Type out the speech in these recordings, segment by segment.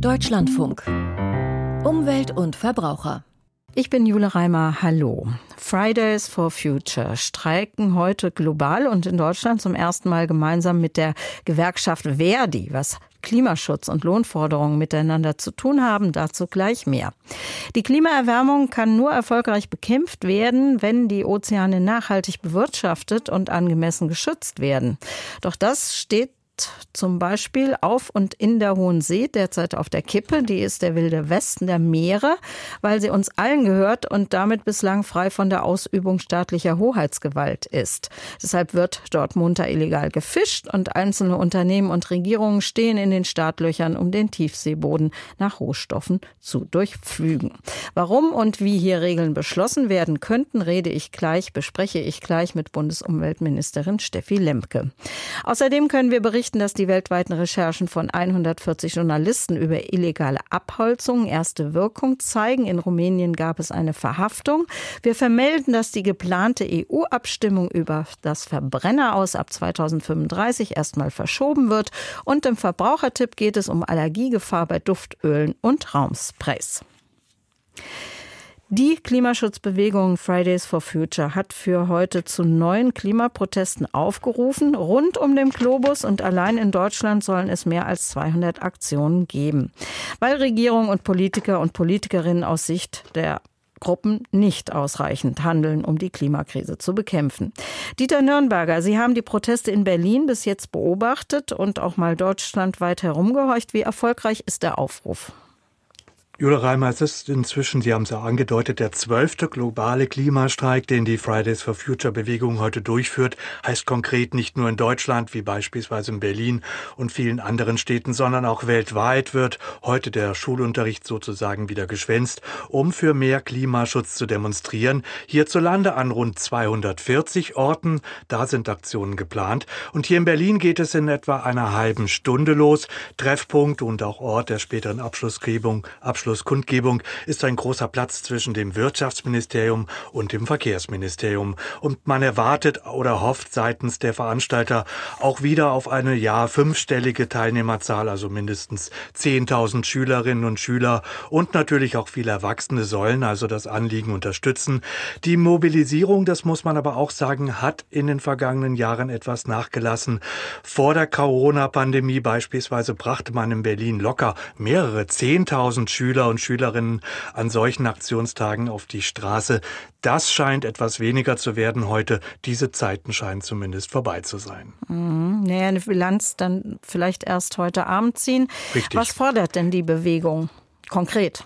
Deutschlandfunk. Umwelt und Verbraucher. Ich bin Jule Reimer. Hallo. Fridays for Future streiken heute global und in Deutschland zum ersten Mal gemeinsam mit der Gewerkschaft Verdi, was Klimaschutz und Lohnforderungen miteinander zu tun haben, dazu gleich mehr. Die Klimaerwärmung kann nur erfolgreich bekämpft werden, wenn die Ozeane nachhaltig bewirtschaftet und angemessen geschützt werden. Doch das steht zum Beispiel auf und in der Hohen See derzeit auf der Kippe. Die ist der wilde Westen der Meere, weil sie uns allen gehört und damit bislang frei von der Ausübung staatlicher Hoheitsgewalt ist. Deshalb wird dort munter illegal gefischt und einzelne Unternehmen und Regierungen stehen in den Startlöchern, um den Tiefseeboden nach Rohstoffen zu durchpflügen. Warum und wie hier Regeln beschlossen werden könnten, rede ich gleich, bespreche ich gleich mit Bundesumweltministerin Steffi Lemke. Außerdem können wir berichten, berichten, dass die weltweiten Recherchen von 140 Journalisten über illegale Abholzungen erste Wirkung zeigen. In Rumänien gab es eine Verhaftung. Wir vermelden, dass die geplante EU-Abstimmung über das Verbrenner aus ab 2035 erstmal verschoben wird. Und im Verbrauchertipp geht es um Allergiegefahr bei Duftölen und Raumsprays. Die Klimaschutzbewegung Fridays for Future hat für heute zu neuen Klimaprotesten aufgerufen, rund um den Globus und allein in Deutschland sollen es mehr als 200 Aktionen geben, weil Regierung und Politiker und Politikerinnen aus Sicht der Gruppen nicht ausreichend handeln, um die Klimakrise zu bekämpfen. Dieter Nürnberger, Sie haben die Proteste in Berlin bis jetzt beobachtet und auch mal deutschlandweit herumgehorcht. Wie erfolgreich ist der Aufruf? Jule Reimer, es ist inzwischen, Sie haben es ja angedeutet, der zwölfte globale Klimastreik, den die Fridays for Future Bewegung heute durchführt, heißt konkret nicht nur in Deutschland, wie beispielsweise in Berlin und vielen anderen Städten, sondern auch weltweit wird heute der Schulunterricht sozusagen wieder geschwänzt, um für mehr Klimaschutz zu demonstrieren. Hierzulande an rund 240 Orten, da sind Aktionen geplant. Und hier in Berlin geht es in etwa einer halben Stunde los. Treffpunkt und auch Ort der späteren Abschlussgebung, Abschluss Abschlusskundgebung ist ein großer Platz zwischen dem Wirtschaftsministerium und dem Verkehrsministerium. Und man erwartet oder hofft seitens der Veranstalter auch wieder auf eine ja fünfstellige Teilnehmerzahl, also mindestens 10.000 Schülerinnen und Schüler und natürlich auch viele Erwachsene sollen also das Anliegen unterstützen. Die Mobilisierung, das muss man aber auch sagen, hat in den vergangenen Jahren etwas nachgelassen. Vor der Corona-Pandemie beispielsweise brachte man in Berlin locker mehrere 10.000 Schüler Schüler und Schülerinnen an solchen Aktionstagen auf die Straße. Das scheint etwas weniger zu werden heute. Diese Zeiten scheinen zumindest vorbei zu sein. Mhm. Naja, eine Bilanz dann vielleicht erst heute Abend ziehen. Richtig. Was fordert denn die Bewegung konkret?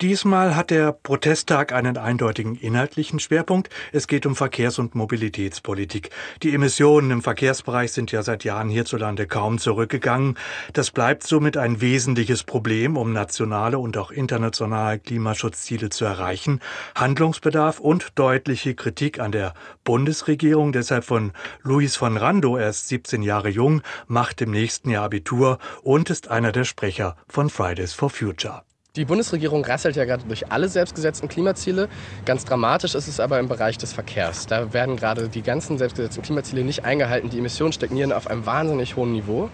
Diesmal hat der Protesttag einen eindeutigen inhaltlichen Schwerpunkt. Es geht um Verkehrs- und Mobilitätspolitik. Die Emissionen im Verkehrsbereich sind ja seit Jahren hierzulande kaum zurückgegangen. Das bleibt somit ein wesentliches Problem, um nationale und auch internationale Klimaschutzziele zu erreichen. Handlungsbedarf und deutliche Kritik an der Bundesregierung, deshalb von Luis von Rando, er ist 17 Jahre jung, macht im nächsten Jahr Abitur und ist einer der Sprecher von Fridays for Future. Die Bundesregierung rasselt ja gerade durch alle selbstgesetzten Klimaziele. Ganz dramatisch ist es aber im Bereich des Verkehrs. Da werden gerade die ganzen selbstgesetzten Klimaziele nicht eingehalten. Die Emissionen stagnieren auf einem wahnsinnig hohen Niveau.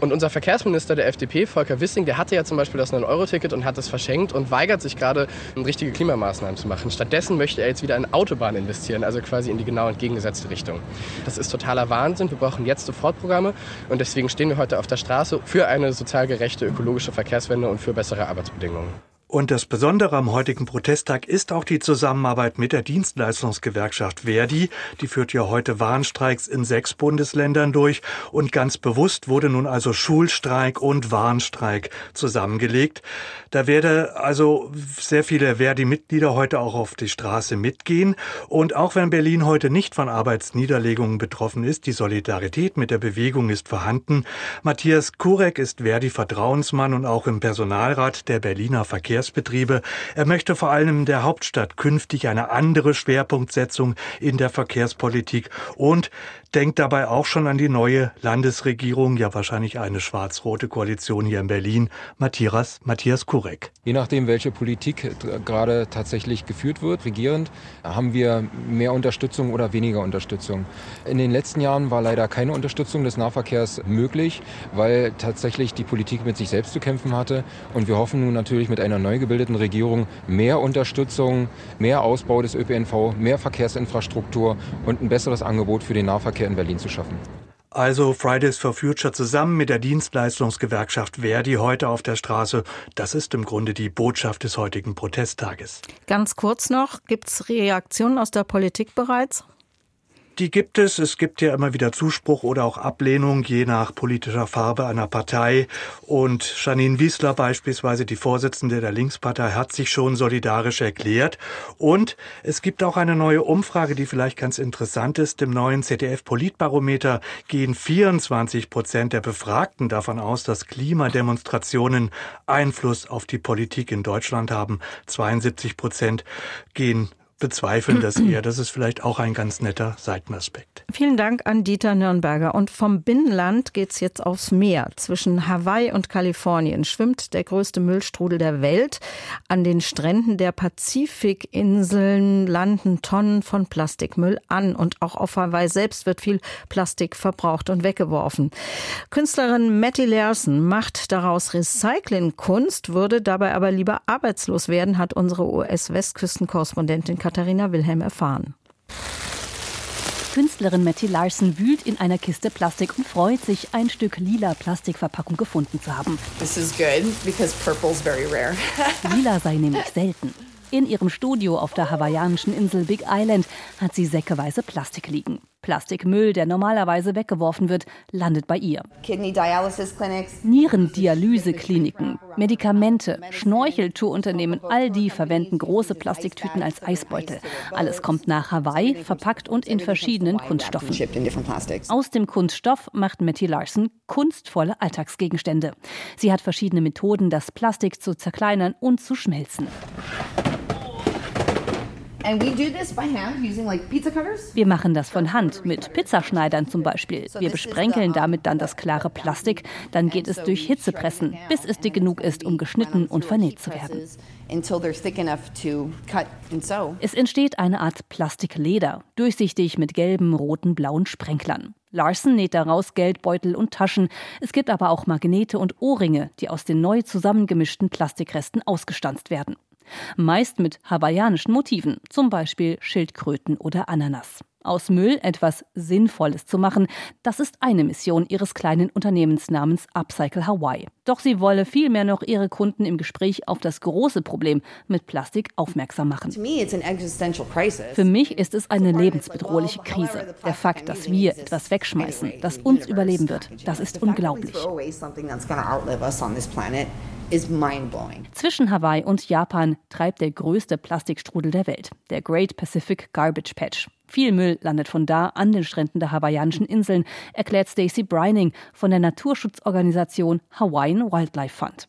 Und unser Verkehrsminister der FDP, Volker Wissing, der hatte ja zum Beispiel das 9-Euro-Ticket und hat es verschenkt und weigert sich gerade, richtige Klimamaßnahmen zu machen. Stattdessen möchte er jetzt wieder in Autobahnen investieren, also quasi in die genau entgegengesetzte Richtung. Das ist totaler Wahnsinn. Wir brauchen jetzt Sofortprogramme und deswegen stehen wir heute auf der Straße für eine sozial gerechte ökologische Verkehrswende und für bessere Arbeitsbedingungen. Und das Besondere am heutigen Protesttag ist auch die Zusammenarbeit mit der Dienstleistungsgewerkschaft Verdi. Die führt ja heute Warnstreiks in sechs Bundesländern durch. Und ganz bewusst wurde nun also Schulstreik und Warnstreik zusammengelegt. Da werde also sehr viele Verdi-Mitglieder heute auch auf die Straße mitgehen. Und auch wenn Berlin heute nicht von Arbeitsniederlegungen betroffen ist, die Solidarität mit der Bewegung ist vorhanden. Matthias Kurek ist Verdi-Vertrauensmann und auch im Personalrat der Berliner Verkehr Verkehrsbetriebe. Er möchte vor allem der Hauptstadt künftig eine andere Schwerpunktsetzung in der Verkehrspolitik und denkt dabei auch schon an die neue Landesregierung, ja wahrscheinlich eine schwarz-rote Koalition hier in Berlin. Matthias, Matthias Kurek. Je nachdem, welche Politik gerade tatsächlich geführt wird, regierend, haben wir mehr Unterstützung oder weniger Unterstützung. In den letzten Jahren war leider keine Unterstützung des Nahverkehrs möglich, weil tatsächlich die Politik mit sich selbst zu kämpfen hatte. Und wir hoffen nun natürlich mit einer neu gebildeten Regierung mehr Unterstützung, mehr Ausbau des ÖPNV, mehr Verkehrsinfrastruktur und ein besseres Angebot für den Nahverkehr in Berlin zu schaffen. Also Fridays for Future zusammen mit der Dienstleistungsgewerkschaft Verdi heute auf der Straße. Das ist im Grunde die Botschaft des heutigen Protesttages. Ganz kurz noch, gibt es Reaktionen aus der Politik bereits? Die gibt es. Es gibt ja immer wieder Zuspruch oder auch Ablehnung, je nach politischer Farbe einer Partei. Und Janine Wiesler beispielsweise, die Vorsitzende der Linkspartei, hat sich schon solidarisch erklärt. Und es gibt auch eine neue Umfrage, die vielleicht ganz interessant ist. Im neuen ZDF-Politbarometer gehen 24 Prozent der Befragten davon aus, dass Klimademonstrationen Einfluss auf die Politik in Deutschland haben. 72 Prozent gehen bezweifeln das eher. Das ist vielleicht auch ein ganz netter Seitenaspekt. Vielen Dank an Dieter Nürnberger. Und vom Binnenland geht's jetzt aufs Meer. Zwischen Hawaii und Kalifornien schwimmt der größte Müllstrudel der Welt. An den Stränden der Pazifikinseln landen Tonnen von Plastikmüll an. Und auch auf Hawaii selbst wird viel Plastik verbraucht und weggeworfen. Künstlerin Matty Larson macht daraus Recyclingkunst, würde dabei aber lieber arbeitslos werden, hat unsere US-Westküstenkorrespondentin Katharina Wilhelm erfahren. Künstlerin Matty Larson wühlt in einer Kiste Plastik und freut sich, ein Stück lila Plastikverpackung gefunden zu haben. This is good because purple's very rare. lila sei nämlich selten. In ihrem Studio auf der hawaiianischen Insel Big Island hat sie säckeweise Plastik liegen. Plastikmüll, der normalerweise weggeworfen wird, landet bei ihr. Nierendialysekliniken, Medikamente, Schnorcheltourunternehmen, all die verwenden große Plastiktüten als Eisbeutel. Alles kommt nach Hawaii, verpackt und in verschiedenen Kunststoffen. Aus dem Kunststoff macht Matty Larson kunstvolle Alltagsgegenstände. Sie hat verschiedene Methoden, das Plastik zu zerkleinern und zu schmelzen. Wir machen das von Hand, mit Pizzaschneidern zum Beispiel. Wir besprenkeln damit dann das klare Plastik, dann geht es durch Hitzepressen, bis es dick genug ist, um geschnitten und vernäht zu werden. Es entsteht eine Art Plastikleder, durchsichtig mit gelben, roten, blauen Sprenklern. Larson näht daraus Geldbeutel und Taschen. Es gibt aber auch Magnete und Ohrringe, die aus den neu zusammengemischten Plastikresten ausgestanzt werden meist mit hawaiianischen Motiven, zum Beispiel Schildkröten oder Ananas. Aus Müll etwas Sinnvolles zu machen, das ist eine Mission ihres kleinen Unternehmens namens Upcycle Hawaii. Doch sie wolle vielmehr noch ihre Kunden im Gespräch auf das große Problem mit Plastik aufmerksam machen. Für mich ist es eine lebensbedrohliche Krise. Der Fakt, dass wir etwas wegschmeißen, das uns überleben wird, das ist unglaublich. Zwischen Hawaii und Japan treibt der größte Plastikstrudel der Welt, der Great Pacific Garbage Patch. Viel Müll landet von da an den Stränden der hawaiianischen Inseln, erklärt Stacey Brining von der Naturschutzorganisation Hawaiian Wildlife Fund.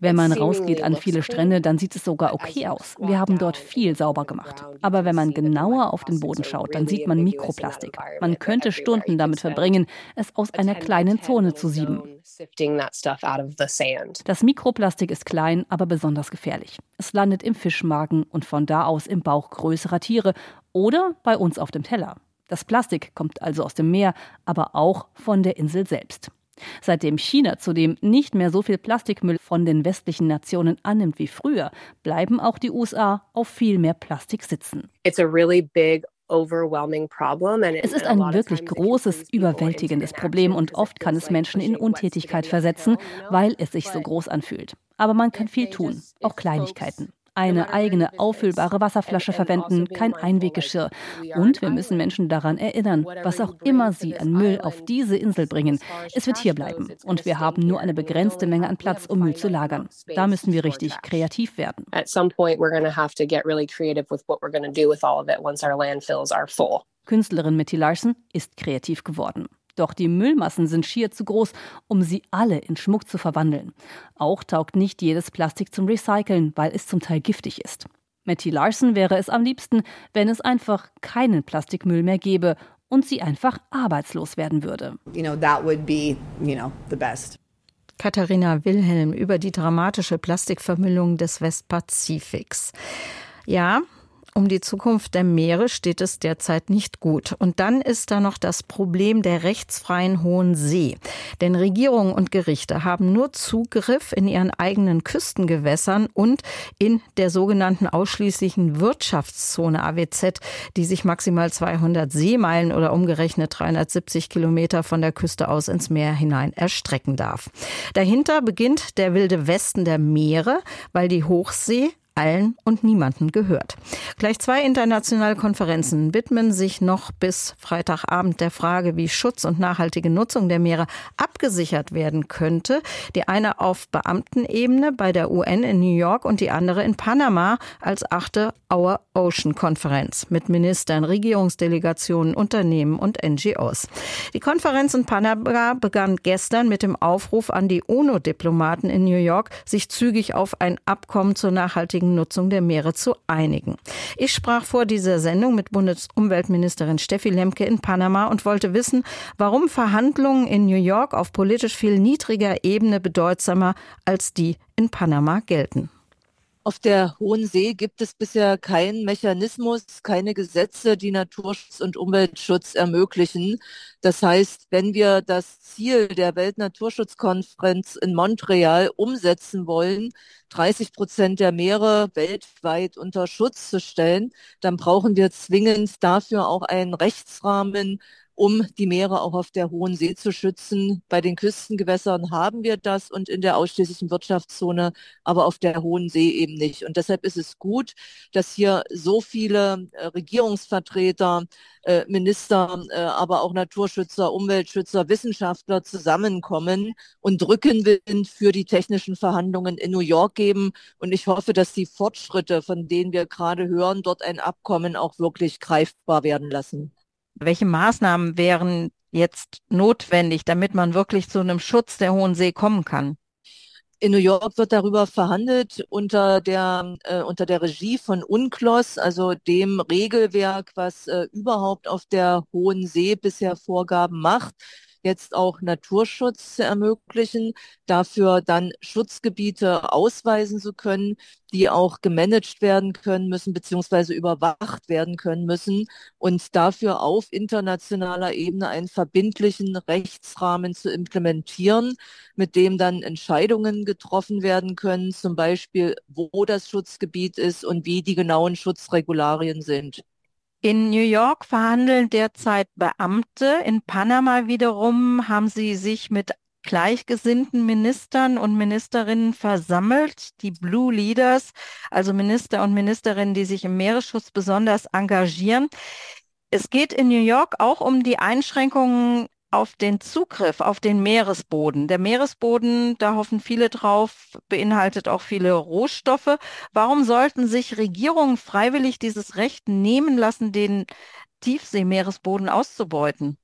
Wenn man rausgeht an viele Strände, dann sieht es sogar okay aus. Wir haben dort viel sauber gemacht. Aber wenn man genauer auf den Boden schaut, dann sieht man Mikroplastik. Man könnte Stunden damit verbringen, es aus einer kleinen Zone zu sieben. Das Mikroplastik ist klein, aber besonders gefährlich. Es landet im Fischmagen und von da aus im Bauch größerer Tiere oder bei uns auf dem Teller. Das Plastik kommt also aus dem Meer, aber auch von der Insel selbst. Seitdem China zudem nicht mehr so viel Plastikmüll von den westlichen Nationen annimmt wie früher, bleiben auch die USA auf viel mehr Plastik sitzen. Es ist ein wirklich großes, überwältigendes Problem und oft kann es Menschen in Untätigkeit versetzen, weil es sich so groß anfühlt. Aber man kann viel tun, auch Kleinigkeiten eine eigene auffüllbare Wasserflasche verwenden, kein Einweggeschirr. Und wir müssen Menschen daran erinnern, was auch immer sie an Müll auf diese Insel bringen. Es wird hier bleiben. Und wir haben nur eine begrenzte Menge an Platz, um Müll zu lagern. Da müssen wir richtig kreativ werden. Künstlerin Mitty Larson ist kreativ geworden. Doch die Müllmassen sind schier zu groß, um sie alle in Schmuck zu verwandeln. Auch taugt nicht jedes Plastik zum Recyceln, weil es zum Teil giftig ist. Matty Larson wäre es am liebsten, wenn es einfach keinen Plastikmüll mehr gäbe und sie einfach arbeitslos werden würde. You know, that would be, you know, the best. Katharina Wilhelm über die dramatische Plastikvermüllung des Westpazifiks. Ja, um die Zukunft der Meere steht es derzeit nicht gut. Und dann ist da noch das Problem der rechtsfreien Hohen See. Denn Regierungen und Gerichte haben nur Zugriff in ihren eigenen Küstengewässern und in der sogenannten ausschließlichen Wirtschaftszone AWZ, die sich maximal 200 Seemeilen oder umgerechnet 370 Kilometer von der Küste aus ins Meer hinein erstrecken darf. Dahinter beginnt der wilde Westen der Meere, weil die Hochsee allen und niemanden gehört. Gleich zwei internationale Konferenzen widmen sich noch bis Freitagabend der Frage, wie Schutz und nachhaltige Nutzung der Meere abgesichert werden könnte. Die eine auf Beamtenebene bei der UN in New York und die andere in Panama als achte Our Ocean Konferenz mit Ministern, Regierungsdelegationen, Unternehmen und NGOs. Die Konferenz in Panama begann gestern mit dem Aufruf an die UNO-Diplomaten in New York, sich zügig auf ein Abkommen zur nachhaltigen Nutzung der Meere zu einigen. Ich sprach vor dieser Sendung mit Bundesumweltministerin Steffi Lemke in Panama und wollte wissen, warum Verhandlungen in New York auf politisch viel niedriger Ebene bedeutsamer als die in Panama gelten. Auf der Hohen See gibt es bisher keinen Mechanismus, keine Gesetze, die Naturschutz und Umweltschutz ermöglichen. Das heißt, wenn wir das Ziel der Weltnaturschutzkonferenz in Montreal umsetzen wollen, 30 Prozent der Meere weltweit unter Schutz zu stellen, dann brauchen wir zwingend dafür auch einen Rechtsrahmen, um die Meere auch auf der Hohen See zu schützen. Bei den Küstengewässern haben wir das und in der ausschließlichen Wirtschaftszone, aber auf der Hohen See eben nicht. Und deshalb ist es gut, dass hier so viele äh, Regierungsvertreter, äh, Minister, äh, aber auch Naturschützer, Umweltschützer, Wissenschaftler zusammenkommen und Rückenwind für die technischen Verhandlungen in New York geben. Und ich hoffe, dass die Fortschritte, von denen wir gerade hören, dort ein Abkommen auch wirklich greifbar werden lassen. Welche Maßnahmen wären jetzt notwendig, damit man wirklich zu einem Schutz der Hohen See kommen kann? In New York wird darüber verhandelt unter der, äh, unter der Regie von UNCLOS, also dem Regelwerk, was äh, überhaupt auf der Hohen See bisher Vorgaben macht jetzt auch Naturschutz zu ermöglichen, dafür dann Schutzgebiete ausweisen zu können, die auch gemanagt werden können müssen, beziehungsweise überwacht werden können müssen und dafür auf internationaler Ebene einen verbindlichen Rechtsrahmen zu implementieren, mit dem dann Entscheidungen getroffen werden können, zum Beispiel, wo das Schutzgebiet ist und wie die genauen Schutzregularien sind. In New York verhandeln derzeit Beamte. In Panama wiederum haben sie sich mit gleichgesinnten Ministern und Ministerinnen versammelt, die Blue Leaders, also Minister und Ministerinnen, die sich im Meeresschutz besonders engagieren. Es geht in New York auch um die Einschränkungen auf den Zugriff auf den Meeresboden. Der Meeresboden, da hoffen viele drauf, beinhaltet auch viele Rohstoffe. Warum sollten sich Regierungen freiwillig dieses Recht nehmen lassen, den Tiefseemeeresboden auszubeuten?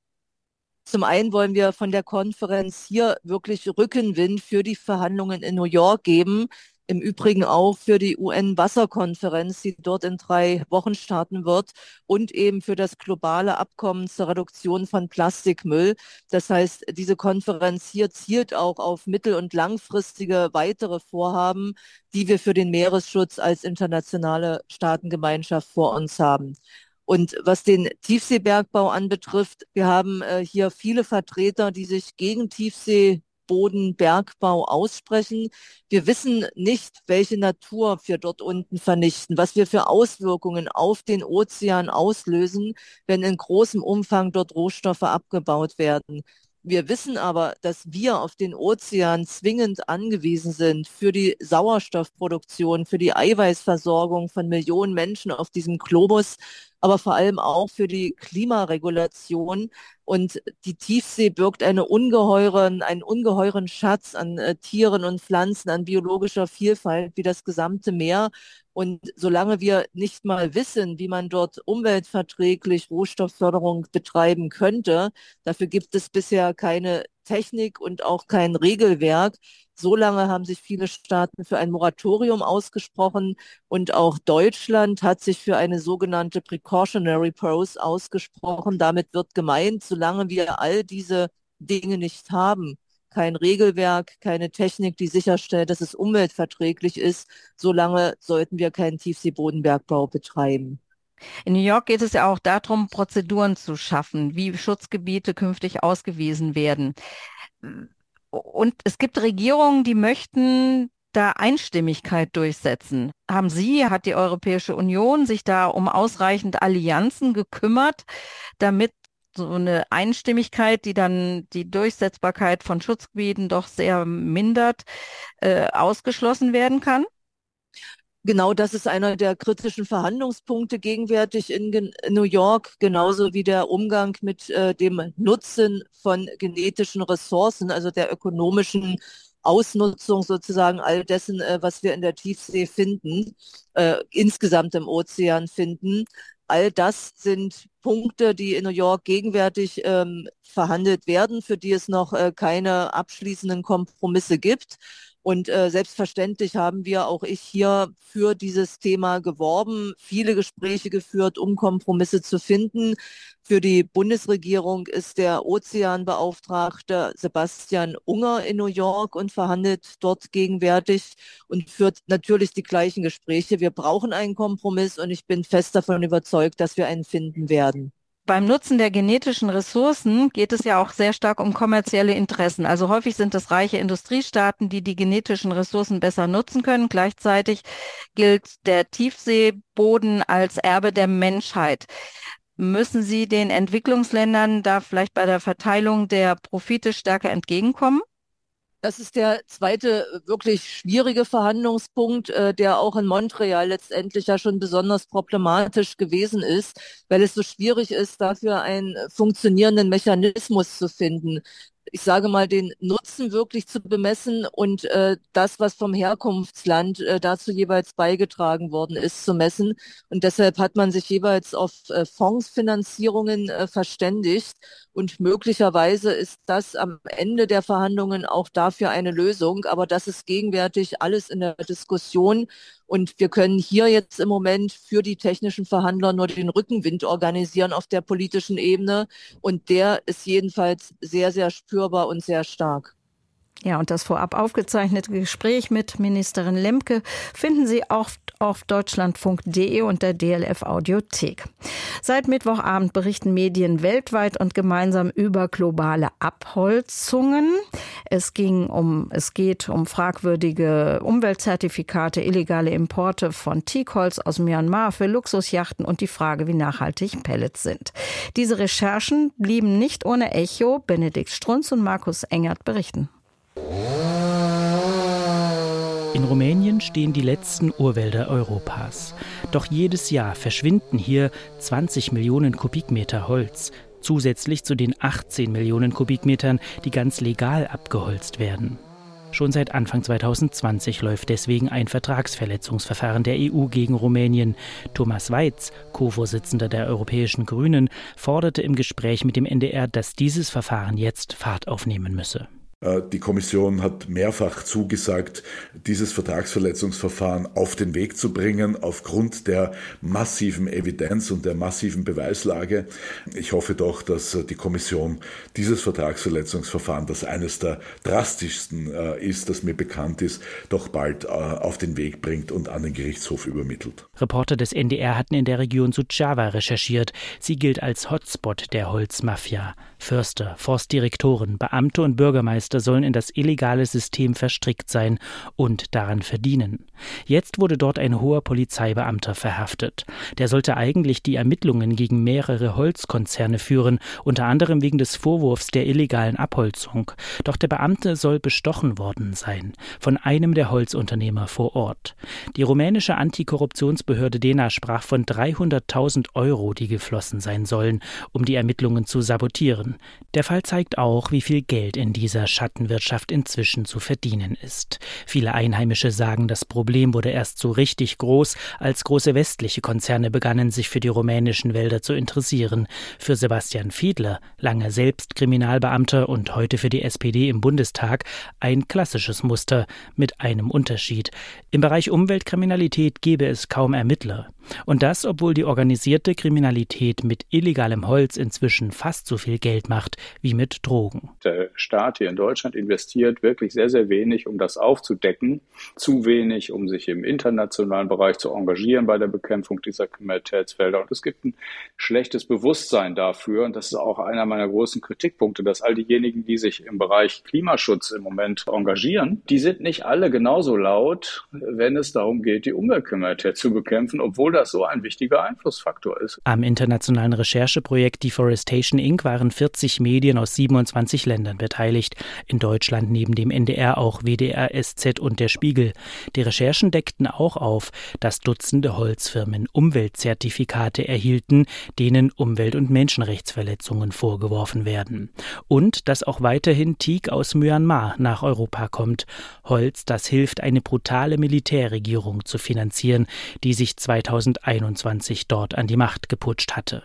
Zum einen wollen wir von der Konferenz hier wirklich Rückenwind für die Verhandlungen in New York geben im Übrigen auch für die UN-Wasserkonferenz, die dort in drei Wochen starten wird und eben für das globale Abkommen zur Reduktion von Plastikmüll. Das heißt, diese Konferenz hier zielt auch auf mittel- und langfristige weitere Vorhaben, die wir für den Meeresschutz als internationale Staatengemeinschaft vor uns haben. Und was den Tiefseebergbau anbetrifft, wir haben äh, hier viele Vertreter, die sich gegen Tiefsee Bodenbergbau aussprechen. Wir wissen nicht, welche Natur wir dort unten vernichten, was wir für Auswirkungen auf den Ozean auslösen, wenn in großem Umfang dort Rohstoffe abgebaut werden. Wir wissen aber, dass wir auf den Ozean zwingend angewiesen sind für die Sauerstoffproduktion, für die Eiweißversorgung von Millionen Menschen auf diesem Globus, aber vor allem auch für die Klimaregulation. Und die Tiefsee birgt eine ungeheuren, einen ungeheuren Schatz an äh, Tieren und Pflanzen, an biologischer Vielfalt, wie das gesamte Meer. Und solange wir nicht mal wissen, wie man dort umweltverträglich Rohstoffförderung betreiben könnte, dafür gibt es bisher keine Technik und auch kein Regelwerk. Solange haben sich viele Staaten für ein Moratorium ausgesprochen und auch Deutschland hat sich für eine sogenannte Precautionary Pose ausgesprochen. Damit wird gemeint, solange wir all diese Dinge nicht haben, kein Regelwerk, keine Technik, die sicherstellt, dass es umweltverträglich ist, solange sollten wir keinen Tiefseebodenbergbau betreiben. In New York geht es ja auch darum, Prozeduren zu schaffen, wie Schutzgebiete künftig ausgewiesen werden. Und es gibt Regierungen, die möchten da Einstimmigkeit durchsetzen. Haben Sie, hat die Europäische Union sich da um ausreichend Allianzen gekümmert, damit so eine Einstimmigkeit, die dann die Durchsetzbarkeit von Schutzgebieten doch sehr mindert, äh, ausgeschlossen werden kann? Genau das ist einer der kritischen Verhandlungspunkte gegenwärtig in New York, genauso wie der Umgang mit äh, dem Nutzen von genetischen Ressourcen, also der ökonomischen Ausnutzung sozusagen all dessen, äh, was wir in der Tiefsee finden, äh, insgesamt im Ozean finden. All das sind Punkte, die in New York gegenwärtig ähm, verhandelt werden, für die es noch äh, keine abschließenden Kompromisse gibt. Und äh, selbstverständlich haben wir auch ich hier für dieses Thema geworben, viele Gespräche geführt, um Kompromisse zu finden. Für die Bundesregierung ist der Ozeanbeauftragte Sebastian Unger in New York und verhandelt dort gegenwärtig und führt natürlich die gleichen Gespräche. Wir brauchen einen Kompromiss und ich bin fest davon überzeugt, dass wir einen finden werden. Beim Nutzen der genetischen Ressourcen geht es ja auch sehr stark um kommerzielle Interessen. Also häufig sind es reiche Industriestaaten, die die genetischen Ressourcen besser nutzen können. Gleichzeitig gilt der Tiefseeboden als Erbe der Menschheit. Müssen Sie den Entwicklungsländern da vielleicht bei der Verteilung der Profite stärker entgegenkommen? Das ist der zweite äh, wirklich schwierige Verhandlungspunkt, äh, der auch in Montreal letztendlich ja schon besonders problematisch gewesen ist, weil es so schwierig ist, dafür einen funktionierenden Mechanismus zu finden ich sage mal, den Nutzen wirklich zu bemessen und äh, das, was vom Herkunftsland äh, dazu jeweils beigetragen worden ist, zu messen. Und deshalb hat man sich jeweils auf äh, Fondsfinanzierungen äh, verständigt. Und möglicherweise ist das am Ende der Verhandlungen auch dafür eine Lösung. Aber das ist gegenwärtig alles in der Diskussion. Und wir können hier jetzt im Moment für die technischen Verhandler nur den Rückenwind organisieren auf der politischen Ebene. Und der ist jedenfalls sehr, sehr spürbar und sehr stark. Ja, und das vorab aufgezeichnete Gespräch mit Ministerin Lemke finden Sie auch auf deutschlandfunk.de und der DLF Audiothek. Seit Mittwochabend berichten Medien weltweit und gemeinsam über globale Abholzungen. Es ging um, es geht um fragwürdige Umweltzertifikate, illegale Importe von Teakholz aus Myanmar für Luxusjachten und die Frage, wie nachhaltig Pellets sind. Diese Recherchen blieben nicht ohne Echo. Benedikt Strunz und Markus Engert berichten. In Rumänien stehen die letzten Urwälder Europas. Doch jedes Jahr verschwinden hier 20 Millionen Kubikmeter Holz, zusätzlich zu den 18 Millionen Kubikmetern, die ganz legal abgeholzt werden. Schon seit Anfang 2020 läuft deswegen ein Vertragsverletzungsverfahren der EU gegen Rumänien. Thomas Weiz, Co-Vorsitzender der Europäischen Grünen, forderte im Gespräch mit dem NDR, dass dieses Verfahren jetzt Fahrt aufnehmen müsse. Äh, die Kommission hat mehrfach zugesagt, dieses Vertragsverletzungsverfahren auf den Weg zu bringen, aufgrund der massiven Evidenz und der massiven Beweislage. Ich hoffe doch, dass äh, die Kommission dieses Vertragsverletzungsverfahren, das eines der drastischsten äh, ist, das mir bekannt ist, doch bald auf den Weg bringt und an den Gerichtshof übermittelt. Reporter des NDR hatten in der Region Suceava recherchiert. Sie gilt als Hotspot der Holzmafia. Förster, Forstdirektoren, Beamte und Bürgermeister sollen in das illegale System verstrickt sein und daran verdienen. Jetzt wurde dort ein hoher Polizeibeamter verhaftet. Der sollte eigentlich die Ermittlungen gegen mehrere Holzkonzerne führen, unter anderem wegen des Vorwurfs der illegalen Abholzung. Doch der Beamte soll bestochen worden sein von einem der Holzunternehmer vor Ort. Die rumänische Antikorruptionsbehörde DENA sprach von 300.000 Euro, die geflossen sein sollen, um die Ermittlungen zu sabotieren. Der Fall zeigt auch, wie viel Geld in dieser Schattenwirtschaft inzwischen zu verdienen ist. Viele Einheimische sagen, das Problem wurde erst so richtig groß, als große westliche Konzerne begannen, sich für die rumänischen Wälder zu interessieren. Für Sebastian Fiedler, lange selbst Kriminalbeamter und heute für die SPD im Bundestag, ein klassisches Muster mit einem Unterschied. Im Bereich Umweltkriminalität gebe es kaum Ermittler. Und das, obwohl die organisierte Kriminalität mit illegalem Holz inzwischen fast so viel Geld macht wie mit Drogen. Der Staat hier in Deutschland investiert wirklich sehr, sehr wenig, um das aufzudecken. Zu wenig, um sich im internationalen Bereich zu engagieren bei der Bekämpfung dieser Kriminalitätsfelder. Und es gibt ein schlechtes Bewusstsein dafür. Und das ist auch einer meiner großen Kritikpunkte, dass all diejenigen, die sich im Bereich Klimaschutz im Moment engagieren, die sind nicht alle genauso laut, wenn es darum geht, die Umweltkriminalität zu bekämpfen, obwohl das so ein wichtiger Einflussfaktor ist. Am internationalen Rechercheprojekt Deforestation Inc. waren 40 Medien aus 27 Ländern beteiligt. In Deutschland neben dem NDR auch WDR, SZ und der Spiegel. Die Recherchen deckten auch auf, dass Dutzende Holzfirmen Umweltzertifikate erhielten, denen Umwelt- und Menschenrechtsverletzungen vorgeworfen werden. Und dass auch weiterhin Teak aus Myanmar nach Europa kommt. Holz, das hilft, eine brutale Militärregierung zu finanzieren, die sich 2000 2021 dort an die Macht geputscht hatte.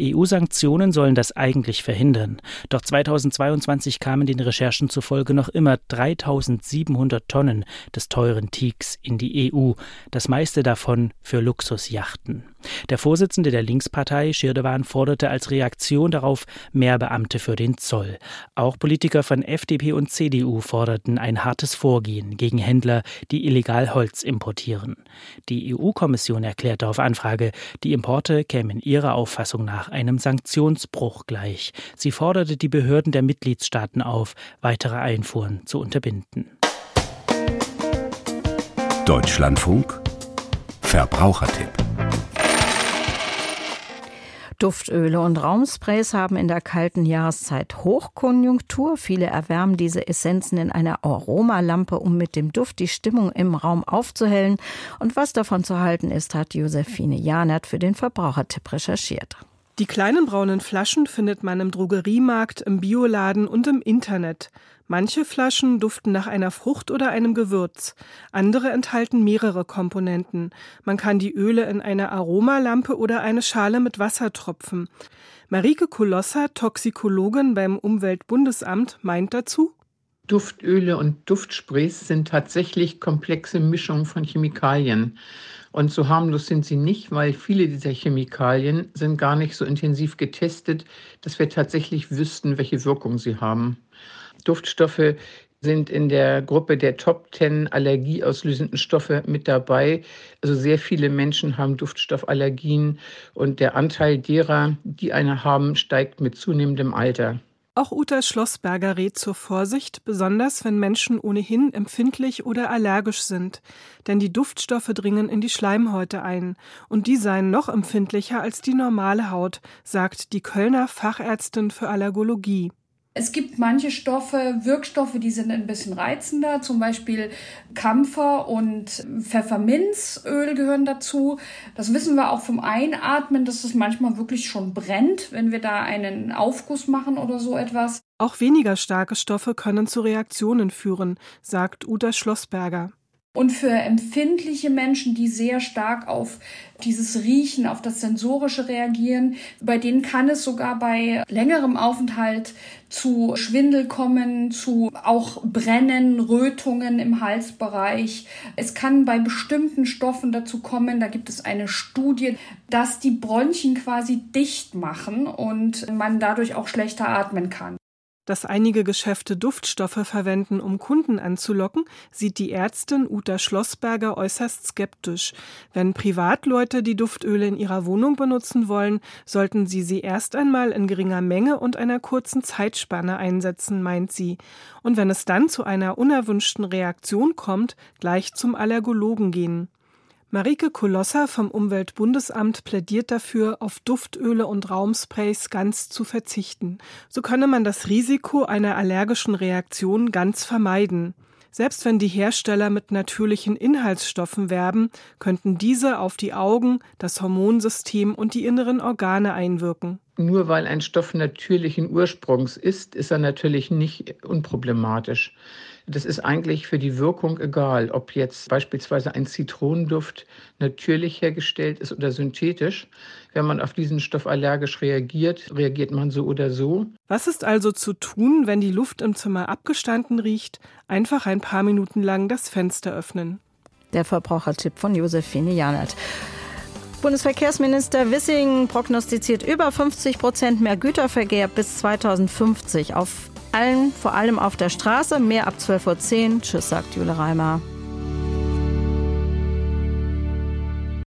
EU-Sanktionen sollen das eigentlich verhindern. Doch 2022 kamen den Recherchen zufolge noch immer 3700 Tonnen des teuren Teaks in die EU, das meiste davon für Luxusjachten. Der Vorsitzende der Linkspartei, Schirdewan, forderte als Reaktion darauf mehr Beamte für den Zoll. Auch Politiker von FDP und CDU forderten ein hartes Vorgehen gegen Händler, die illegal Holz importieren. Die EU-Kommission erklärte auf Anfrage, die Importe kämen ihrer Auffassung nach einem Sanktionsbruch gleich. Sie forderte die Behörden der Mitgliedstaaten auf, weitere Einfuhren zu unterbinden. Deutschlandfunk Verbrauchertipp Duftöle und Raumsprays haben in der kalten Jahreszeit Hochkonjunktur. Viele erwärmen diese Essenzen in einer Aromalampe, um mit dem Duft die Stimmung im Raum aufzuhellen. Und was davon zu halten ist, hat Josephine Janert für den Verbrauchertipp recherchiert. Die kleinen braunen Flaschen findet man im Drogeriemarkt, im Bioladen und im Internet. Manche Flaschen duften nach einer Frucht oder einem Gewürz. Andere enthalten mehrere Komponenten. Man kann die Öle in eine Aromalampe oder eine Schale mit Wasser tropfen. Marike Kolossa, Toxikologin beim Umweltbundesamt, meint dazu, Duftöle und Duftsprays sind tatsächlich komplexe Mischungen von Chemikalien. Und so harmlos sind sie nicht, weil viele dieser Chemikalien sind gar nicht so intensiv getestet, dass wir tatsächlich wüssten, welche Wirkung sie haben. Duftstoffe sind in der Gruppe der Top 10 allergieauslösenden Stoffe mit dabei. Also sehr viele Menschen haben Duftstoffallergien und der Anteil derer, die eine haben, steigt mit zunehmendem Alter. Auch Uta Schlossberger rät zur Vorsicht, besonders wenn Menschen ohnehin empfindlich oder allergisch sind. Denn die Duftstoffe dringen in die Schleimhäute ein. Und die seien noch empfindlicher als die normale Haut, sagt die Kölner Fachärztin für Allergologie. Es gibt manche Stoffe, Wirkstoffe, die sind ein bisschen reizender, zum Beispiel Kampfer und Pfefferminzöl gehören dazu. Das wissen wir auch vom Einatmen, dass es manchmal wirklich schon brennt, wenn wir da einen Aufguss machen oder so etwas. Auch weniger starke Stoffe können zu Reaktionen führen, sagt Uta Schlossberger. Und für empfindliche Menschen, die sehr stark auf dieses Riechen, auf das Sensorische reagieren, bei denen kann es sogar bei längerem Aufenthalt zu Schwindel kommen, zu auch Brennen, Rötungen im Halsbereich. Es kann bei bestimmten Stoffen dazu kommen, da gibt es eine Studie, dass die Bronchien quasi dicht machen und man dadurch auch schlechter atmen kann. Dass einige Geschäfte Duftstoffe verwenden, um Kunden anzulocken, sieht die Ärztin Uta Schlossberger äußerst skeptisch. Wenn Privatleute die Duftöle in ihrer Wohnung benutzen wollen, sollten sie sie erst einmal in geringer Menge und einer kurzen Zeitspanne einsetzen, meint sie. Und wenn es dann zu einer unerwünschten Reaktion kommt, gleich zum Allergologen gehen. Marike Kolossa vom Umweltbundesamt plädiert dafür, auf Duftöle und Raumsprays ganz zu verzichten. So könne man das Risiko einer allergischen Reaktion ganz vermeiden. Selbst wenn die Hersteller mit natürlichen Inhaltsstoffen werben, könnten diese auf die Augen, das Hormonsystem und die inneren Organe einwirken. Nur weil ein Stoff natürlichen Ursprungs ist, ist er natürlich nicht unproblematisch. Das ist eigentlich für die Wirkung egal, ob jetzt beispielsweise ein Zitronenduft natürlich hergestellt ist oder synthetisch. Wenn man auf diesen Stoff allergisch reagiert, reagiert man so oder so. Was ist also zu tun, wenn die Luft im Zimmer abgestanden riecht? Einfach ein paar Minuten lang das Fenster öffnen. Der Verbrauchertipp von Josephine Janert. Bundesverkehrsminister Wissing prognostiziert über 50 Prozent mehr Güterverkehr bis 2050 auf allen, vor allem auf der Straße. Mehr ab 12.10 Uhr. Tschüss, sagt Jule Reimer.